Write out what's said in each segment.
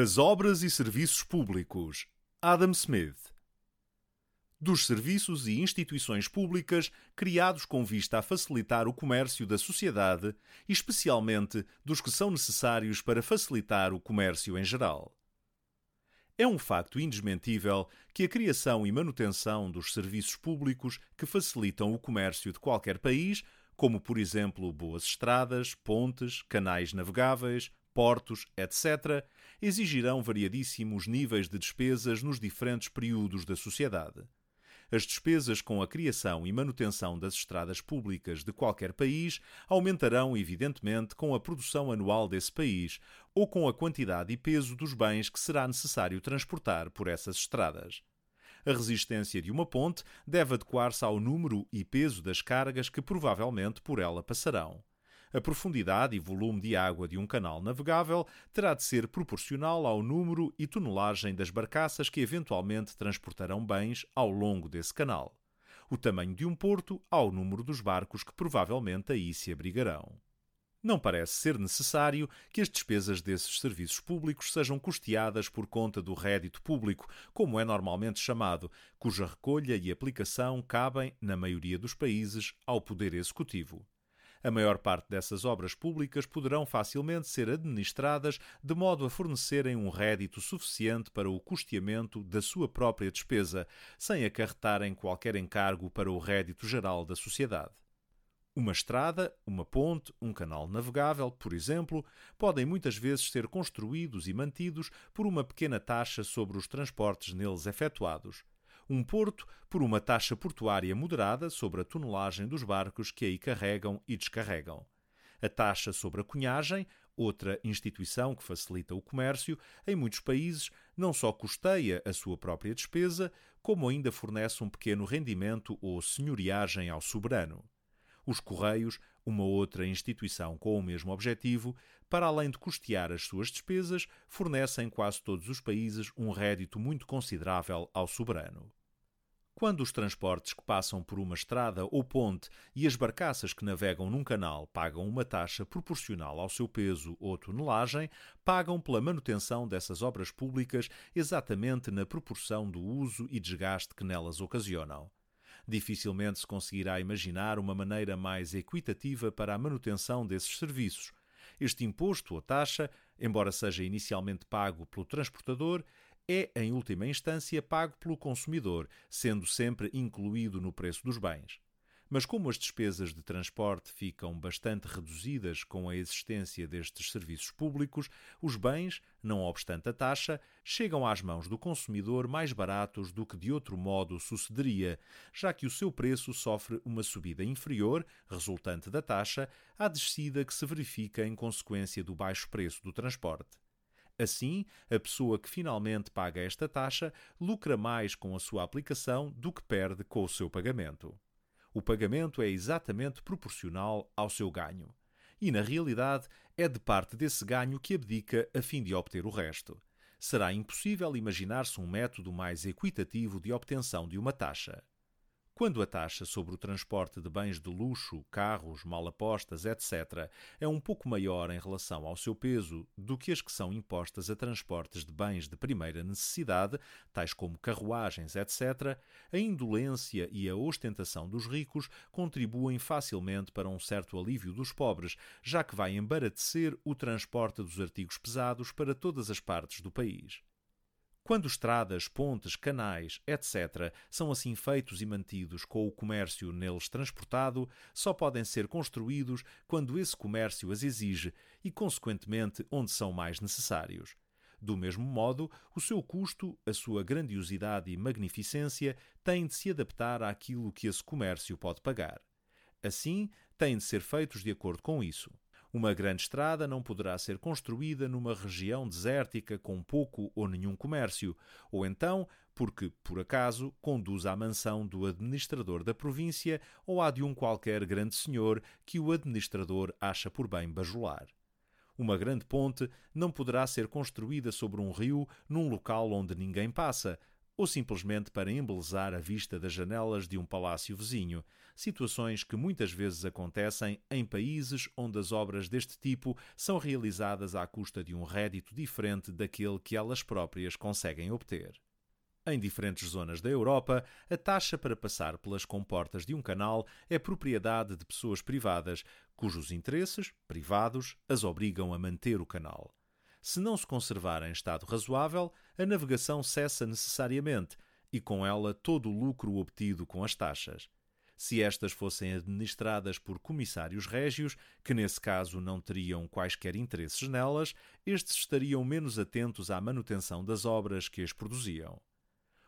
As obras e serviços públicos. Adam Smith. Dos serviços e instituições públicas criados com vista a facilitar o comércio da sociedade, especialmente dos que são necessários para facilitar o comércio em geral. É um facto indesmentível que a criação e manutenção dos serviços públicos que facilitam o comércio de qualquer país, como por exemplo boas estradas, pontes, canais navegáveis, portos, etc., exigirão variadíssimos níveis de despesas nos diferentes períodos da sociedade. As despesas com a criação e manutenção das estradas públicas de qualquer país aumentarão, evidentemente, com a produção anual desse país ou com a quantidade e peso dos bens que será necessário transportar por essas estradas. A resistência de uma ponte deve adequar-se ao número e peso das cargas que provavelmente por ela passarão. A profundidade e volume de água de um canal navegável terá de ser proporcional ao número e tonelagem das barcaças que eventualmente transportarão bens ao longo desse canal. O tamanho de um porto ao número dos barcos que provavelmente aí se abrigarão. Não parece ser necessário que as despesas desses serviços públicos sejam custeadas por conta do rédito público, como é normalmente chamado, cuja recolha e aplicação cabem, na maioria dos países, ao Poder Executivo. A maior parte dessas obras públicas poderão facilmente ser administradas de modo a fornecerem um rédito suficiente para o custeamento da sua própria despesa, sem acarretarem qualquer encargo para o rédito geral da sociedade. Uma estrada, uma ponte, um canal navegável, por exemplo, podem muitas vezes ser construídos e mantidos por uma pequena taxa sobre os transportes neles efetuados um porto por uma taxa portuária moderada sobre a tonelagem dos barcos que aí carregam e descarregam. A taxa sobre a cunhagem, outra instituição que facilita o comércio, em muitos países não só custeia a sua própria despesa, como ainda fornece um pequeno rendimento ou senhoriagem ao soberano. Os Correios, uma outra instituição com o mesmo objetivo, para além de custear as suas despesas, fornecem quase todos os países um rédito muito considerável ao soberano. Quando os transportes que passam por uma estrada ou ponte e as barcaças que navegam num canal pagam uma taxa proporcional ao seu peso ou tonelagem, pagam pela manutenção dessas obras públicas exatamente na proporção do uso e desgaste que nelas ocasionam. Dificilmente se conseguirá imaginar uma maneira mais equitativa para a manutenção desses serviços. Este imposto ou taxa, embora seja inicialmente pago pelo transportador, é, em última instância, pago pelo consumidor, sendo sempre incluído no preço dos bens. Mas como as despesas de transporte ficam bastante reduzidas com a existência destes serviços públicos, os bens, não obstante a taxa, chegam às mãos do consumidor mais baratos do que de outro modo sucederia, já que o seu preço sofre uma subida inferior, resultante da taxa, à descida que se verifica em consequência do baixo preço do transporte. Assim, a pessoa que finalmente paga esta taxa lucra mais com a sua aplicação do que perde com o seu pagamento. O pagamento é exatamente proporcional ao seu ganho. E, na realidade, é de parte desse ganho que abdica a fim de obter o resto. Será impossível imaginar-se um método mais equitativo de obtenção de uma taxa. Quando a taxa sobre o transporte de bens de luxo, carros, malapostas, etc., é um pouco maior em relação ao seu peso do que as que são impostas a transportes de bens de primeira necessidade, tais como carruagens, etc., a indolência e a ostentação dos ricos contribuem facilmente para um certo alívio dos pobres, já que vai embaratecer o transporte dos artigos pesados para todas as partes do país. Quando estradas, pontes, canais, etc., são assim feitos e mantidos com o comércio neles transportado, só podem ser construídos quando esse comércio as exige e, consequentemente, onde são mais necessários. Do mesmo modo, o seu custo, a sua grandiosidade e magnificência têm de se adaptar àquilo que esse comércio pode pagar. Assim, têm de ser feitos de acordo com isso. Uma grande estrada não poderá ser construída numa região desértica com pouco ou nenhum comércio, ou então porque, por acaso, conduz à mansão do administrador da província ou à de um qualquer grande senhor que o administrador acha por bem bajular. Uma grande ponte não poderá ser construída sobre um rio num local onde ninguém passa, ou simplesmente para embelezar a vista das janelas de um palácio vizinho, situações que muitas vezes acontecem em países onde as obras deste tipo são realizadas à custa de um rédito diferente daquele que elas próprias conseguem obter. Em diferentes zonas da Europa, a taxa para passar pelas comportas de um canal é propriedade de pessoas privadas, cujos interesses, privados, as obrigam a manter o canal. Se não se conservar em estado razoável, a navegação cessa necessariamente e com ela todo o lucro obtido com as taxas. Se estas fossem administradas por comissários régios, que nesse caso não teriam quaisquer interesses nelas, estes estariam menos atentos à manutenção das obras que as produziam.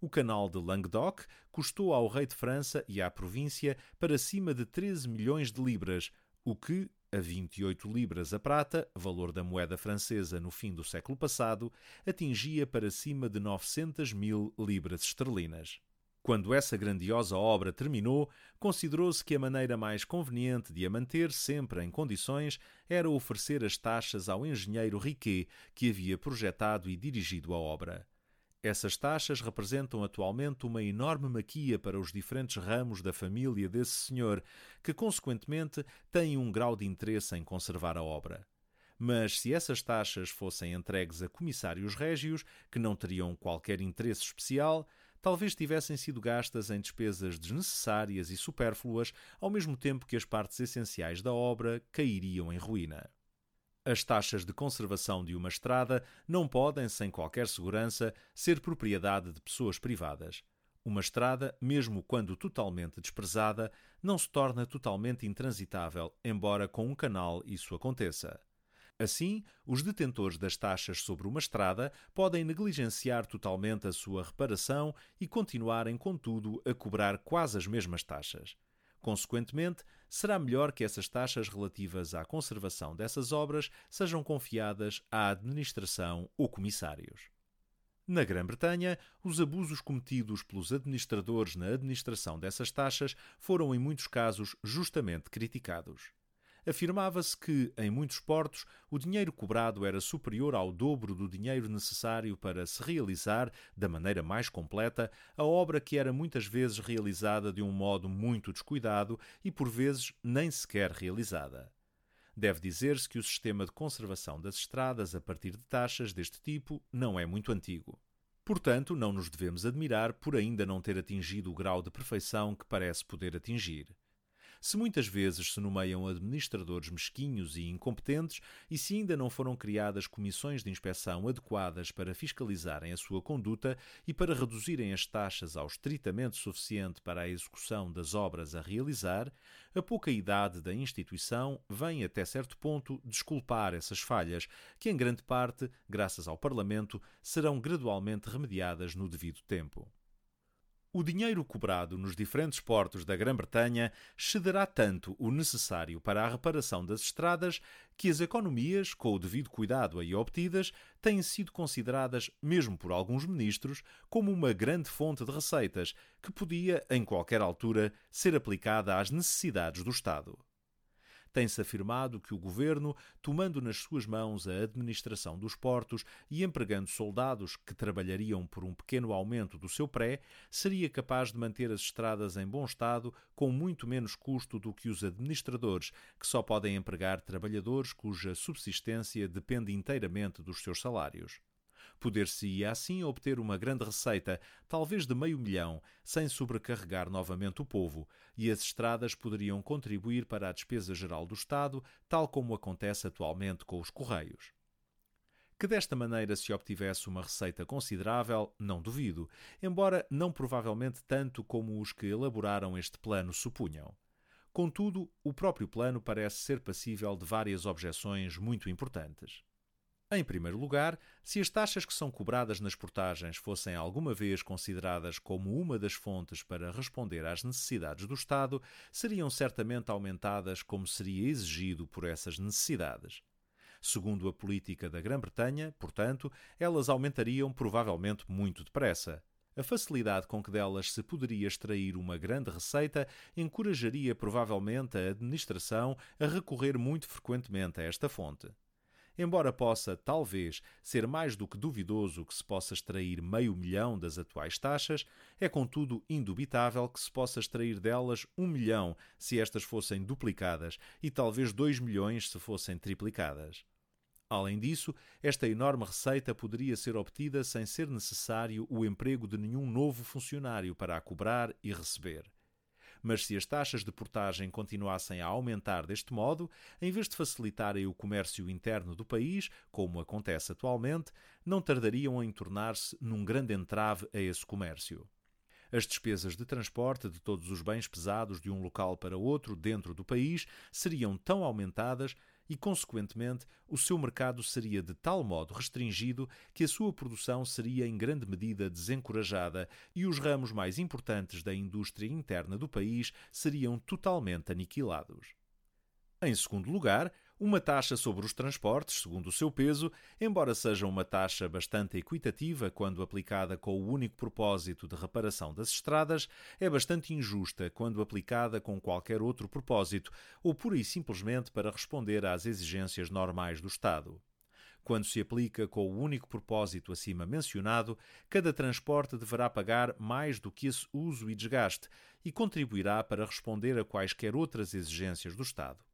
O canal de Languedoc custou ao rei de França e à província para cima de 13 milhões de libras, o que, a 28 libras a prata, valor da moeda francesa no fim do século passado, atingia para cima de 900 mil libras esterlinas. Quando essa grandiosa obra terminou, considerou-se que a maneira mais conveniente de a manter sempre em condições era oferecer as taxas ao engenheiro Riquet, que havia projetado e dirigido a obra. Essas taxas representam atualmente uma enorme maquia para os diferentes ramos da família desse senhor, que consequentemente têm um grau de interesse em conservar a obra. Mas se essas taxas fossem entregues a comissários régios, que não teriam qualquer interesse especial, talvez tivessem sido gastas em despesas desnecessárias e supérfluas, ao mesmo tempo que as partes essenciais da obra cairiam em ruína. As taxas de conservação de uma estrada não podem, sem qualquer segurança, ser propriedade de pessoas privadas. Uma estrada, mesmo quando totalmente desprezada, não se torna totalmente intransitável, embora com um canal isso aconteça. Assim, os detentores das taxas sobre uma estrada podem negligenciar totalmente a sua reparação e continuarem, contudo, a cobrar quase as mesmas taxas. Consequentemente, será melhor que essas taxas relativas à conservação dessas obras sejam confiadas à administração ou comissários. Na Grã-Bretanha, os abusos cometidos pelos administradores na administração dessas taxas foram, em muitos casos, justamente criticados afirmava-se que, em muitos portos, o dinheiro cobrado era superior ao dobro do dinheiro necessário para se realizar, da maneira mais completa, a obra que era muitas vezes realizada de um modo muito descuidado e, por vezes, nem sequer realizada. Deve dizer-se que o sistema de conservação das estradas a partir de taxas deste tipo não é muito antigo. Portanto, não nos devemos admirar por ainda não ter atingido o grau de perfeição que parece poder atingir. Se muitas vezes se nomeiam administradores mesquinhos e incompetentes, e se ainda não foram criadas comissões de inspeção adequadas para fiscalizarem a sua conduta e para reduzirem as taxas ao estritamente suficiente para a execução das obras a realizar, a pouca idade da instituição vem até certo ponto desculpar essas falhas, que em grande parte, graças ao Parlamento, serão gradualmente remediadas no devido tempo. O dinheiro cobrado nos diferentes portos da Grã-Bretanha cederá tanto o necessário para a reparação das estradas que as economias, com o devido cuidado aí obtidas, têm sido consideradas, mesmo por alguns ministros, como uma grande fonte de receitas que podia, em qualquer altura, ser aplicada às necessidades do Estado tem-se afirmado que o governo, tomando nas suas mãos a administração dos portos e empregando soldados que trabalhariam por um pequeno aumento do seu pré, seria capaz de manter as estradas em bom estado com muito menos custo do que os administradores, que só podem empregar trabalhadores cuja subsistência depende inteiramente dos seus salários. Poder-se-ia assim obter uma grande receita, talvez de meio milhão, sem sobrecarregar novamente o povo, e as estradas poderiam contribuir para a despesa geral do Estado, tal como acontece atualmente com os Correios. Que desta maneira se obtivesse uma receita considerável, não duvido, embora não provavelmente tanto como os que elaboraram este plano supunham. Contudo, o próprio plano parece ser passível de várias objeções muito importantes. Em primeiro lugar, se as taxas que são cobradas nas portagens fossem alguma vez consideradas como uma das fontes para responder às necessidades do Estado, seriam certamente aumentadas como seria exigido por essas necessidades. Segundo a política da Grã-Bretanha, portanto, elas aumentariam provavelmente muito depressa. A facilidade com que delas se poderia extrair uma grande receita encorajaria provavelmente a administração a recorrer muito frequentemente a esta fonte. Embora possa, talvez, ser mais do que duvidoso que se possa extrair meio milhão das atuais taxas, é contudo indubitável que se possa extrair delas um milhão se estas fossem duplicadas e talvez dois milhões se fossem triplicadas. Além disso, esta enorme receita poderia ser obtida sem ser necessário o emprego de nenhum novo funcionário para a cobrar e receber. Mas se as taxas de portagem continuassem a aumentar deste modo, em vez de facilitarem o comércio interno do país, como acontece atualmente, não tardariam em tornar-se num grande entrave a esse comércio. As despesas de transporte de todos os bens pesados de um local para outro dentro do país seriam tão aumentadas e, consequentemente, o seu mercado seria de tal modo restringido que a sua produção seria em grande medida desencorajada e os ramos mais importantes da indústria interna do país seriam totalmente aniquilados. Em segundo lugar, uma taxa sobre os transportes, segundo o seu peso, embora seja uma taxa bastante equitativa quando aplicada com o único propósito de reparação das estradas, é bastante injusta quando aplicada com qualquer outro propósito ou pura e simplesmente para responder às exigências normais do Estado. Quando se aplica com o único propósito acima mencionado, cada transporte deverá pagar mais do que esse uso e desgaste e contribuirá para responder a quaisquer outras exigências do Estado.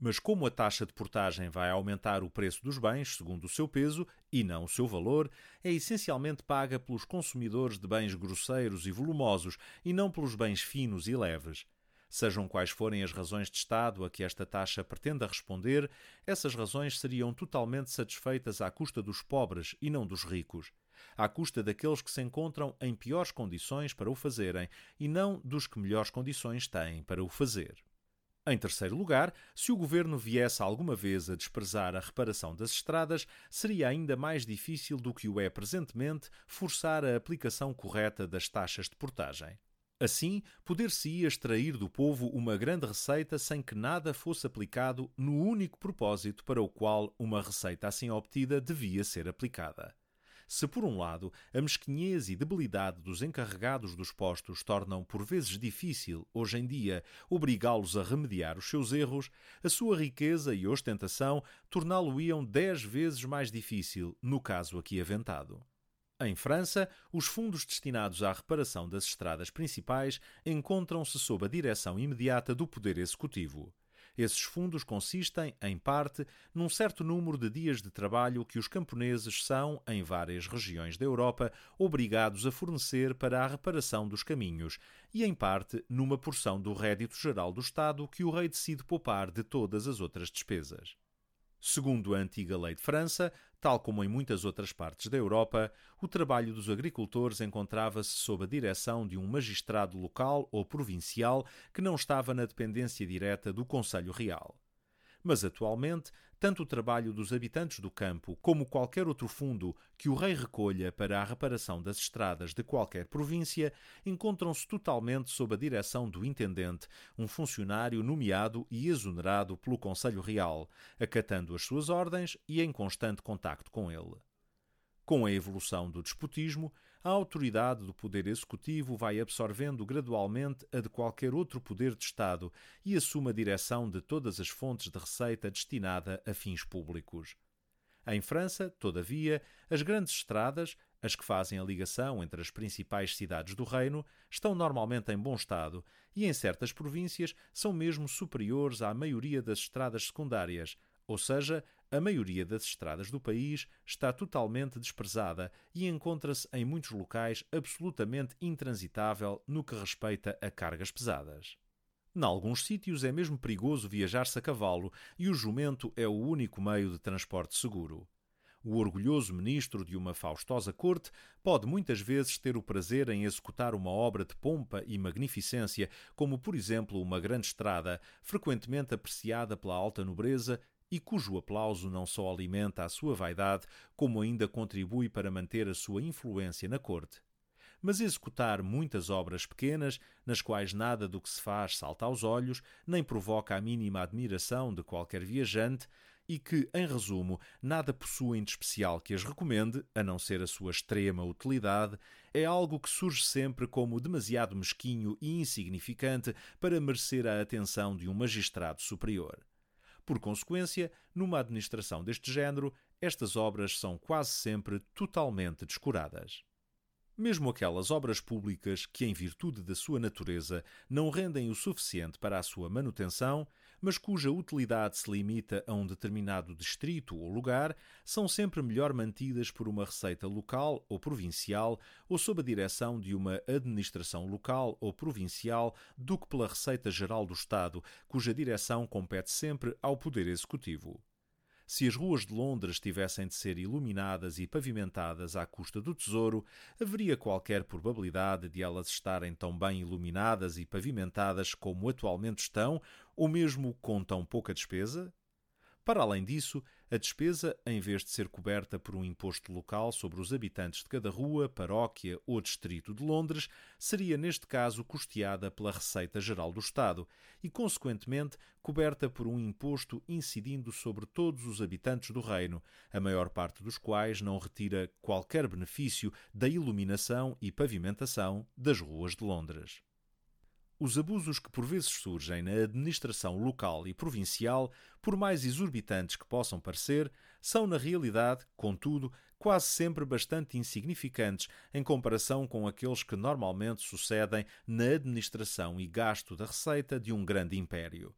Mas como a taxa de portagem vai aumentar o preço dos bens segundo o seu peso e não o seu valor, é essencialmente paga pelos consumidores de bens grosseiros e volumosos e não pelos bens finos e leves. Sejam quais forem as razões de Estado a que esta taxa pretenda responder, essas razões seriam totalmente satisfeitas à custa dos pobres e não dos ricos à custa daqueles que se encontram em piores condições para o fazerem e não dos que melhores condições têm para o fazer. Em terceiro lugar, se o governo viesse alguma vez a desprezar a reparação das estradas, seria ainda mais difícil do que o é presentemente forçar a aplicação correta das taxas de portagem. Assim, poder-se-ia extrair do povo uma grande receita sem que nada fosse aplicado no único propósito para o qual uma receita assim obtida devia ser aplicada. Se, por um lado, a mesquinhez e debilidade dos encarregados dos postos tornam por vezes difícil, hoje em dia, obrigá-los a remediar os seus erros, a sua riqueza e ostentação torná-lo-iam dez vezes mais difícil, no caso aqui aventado. Em França, os fundos destinados à reparação das estradas principais encontram-se sob a direção imediata do Poder Executivo. Esses fundos consistem, em parte, num certo número de dias de trabalho que os camponeses são, em várias regiões da Europa, obrigados a fornecer para a reparação dos caminhos, e, em parte, numa porção do rédito geral do Estado que o rei decide poupar de todas as outras despesas. Segundo a antiga lei de França, tal como em muitas outras partes da Europa, o trabalho dos agricultores encontrava-se sob a direção de um magistrado local ou provincial que não estava na dependência direta do Conselho Real. Mas atualmente, tanto o trabalho dos habitantes do campo como qualquer outro fundo que o rei recolha para a reparação das estradas de qualquer província encontram-se totalmente sob a direção do intendente, um funcionário nomeado e exonerado pelo Conselho Real, acatando as suas ordens e em constante contacto com ele. Com a evolução do despotismo, a autoridade do poder executivo vai absorvendo gradualmente a de qualquer outro poder de Estado e assume a direção de todas as fontes de receita destinada a fins públicos. Em França, todavia, as grandes estradas, as que fazem a ligação entre as principais cidades do reino, estão normalmente em bom estado e, em certas províncias, são mesmo superiores à maioria das estradas secundárias, ou seja, a maioria das estradas do país está totalmente desprezada e encontra-se em muitos locais absolutamente intransitável no que respeita a cargas pesadas. Em alguns sítios é mesmo perigoso viajar-se a cavalo e o jumento é o único meio de transporte seguro. O orgulhoso ministro de uma faustosa corte pode muitas vezes ter o prazer em executar uma obra de pompa e magnificência, como por exemplo uma grande estrada, frequentemente apreciada pela alta nobreza e cujo aplauso não só alimenta a sua vaidade, como ainda contribui para manter a sua influência na corte. Mas executar muitas obras pequenas, nas quais nada do que se faz salta aos olhos, nem provoca a mínima admiração de qualquer viajante, e que, em resumo, nada possuem de especial que as recomende, a não ser a sua extrema utilidade, é algo que surge sempre como demasiado mesquinho e insignificante para merecer a atenção de um magistrado superior. Por consequência, numa administração deste género, estas obras são quase sempre totalmente descuradas. Mesmo aquelas obras públicas que, em virtude da sua natureza, não rendem o suficiente para a sua manutenção, mas cuja utilidade se limita a um determinado distrito ou lugar, são sempre melhor mantidas por uma receita local ou provincial ou sob a direção de uma administração local ou provincial do que pela Receita Geral do Estado, cuja direção compete sempre ao Poder Executivo. Se as ruas de Londres tivessem de ser iluminadas e pavimentadas à custa do tesouro, haveria qualquer probabilidade de elas estarem tão bem iluminadas e pavimentadas como atualmente estão, ou mesmo com tão pouca despesa? Para além disso, a despesa, em vez de ser coberta por um imposto local sobre os habitantes de cada rua, paróquia ou distrito de Londres, seria neste caso custeada pela Receita Geral do Estado e, consequentemente, coberta por um imposto incidindo sobre todos os habitantes do reino, a maior parte dos quais não retira qualquer benefício da iluminação e pavimentação das ruas de Londres. Os abusos que por vezes surgem na administração local e provincial, por mais exorbitantes que possam parecer, são na realidade, contudo, quase sempre bastante insignificantes em comparação com aqueles que normalmente sucedem na administração e gasto da receita de um grande império.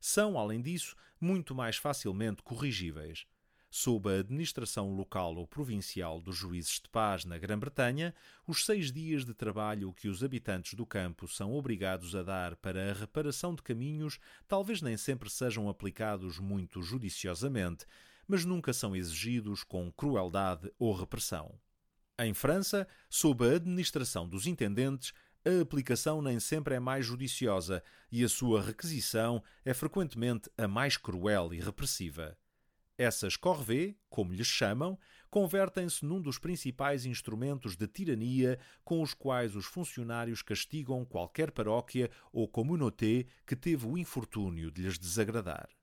São, além disso, muito mais facilmente corrigíveis sob a administração local ou provincial dos juízes de paz na Grã-Bretanha, os seis dias de trabalho que os habitantes do campo são obrigados a dar para a reparação de caminhos talvez nem sempre sejam aplicados muito judiciosamente, mas nunca são exigidos com crueldade ou repressão. Em França, sob a administração dos intendentes, a aplicação nem sempre é mais judiciosa e a sua requisição é frequentemente a mais cruel e repressiva. Essas corvées, como lhes chamam, convertem-se num dos principais instrumentos de tirania com os quais os funcionários castigam qualquer paróquia ou communauté que teve o infortúnio de lhes desagradar.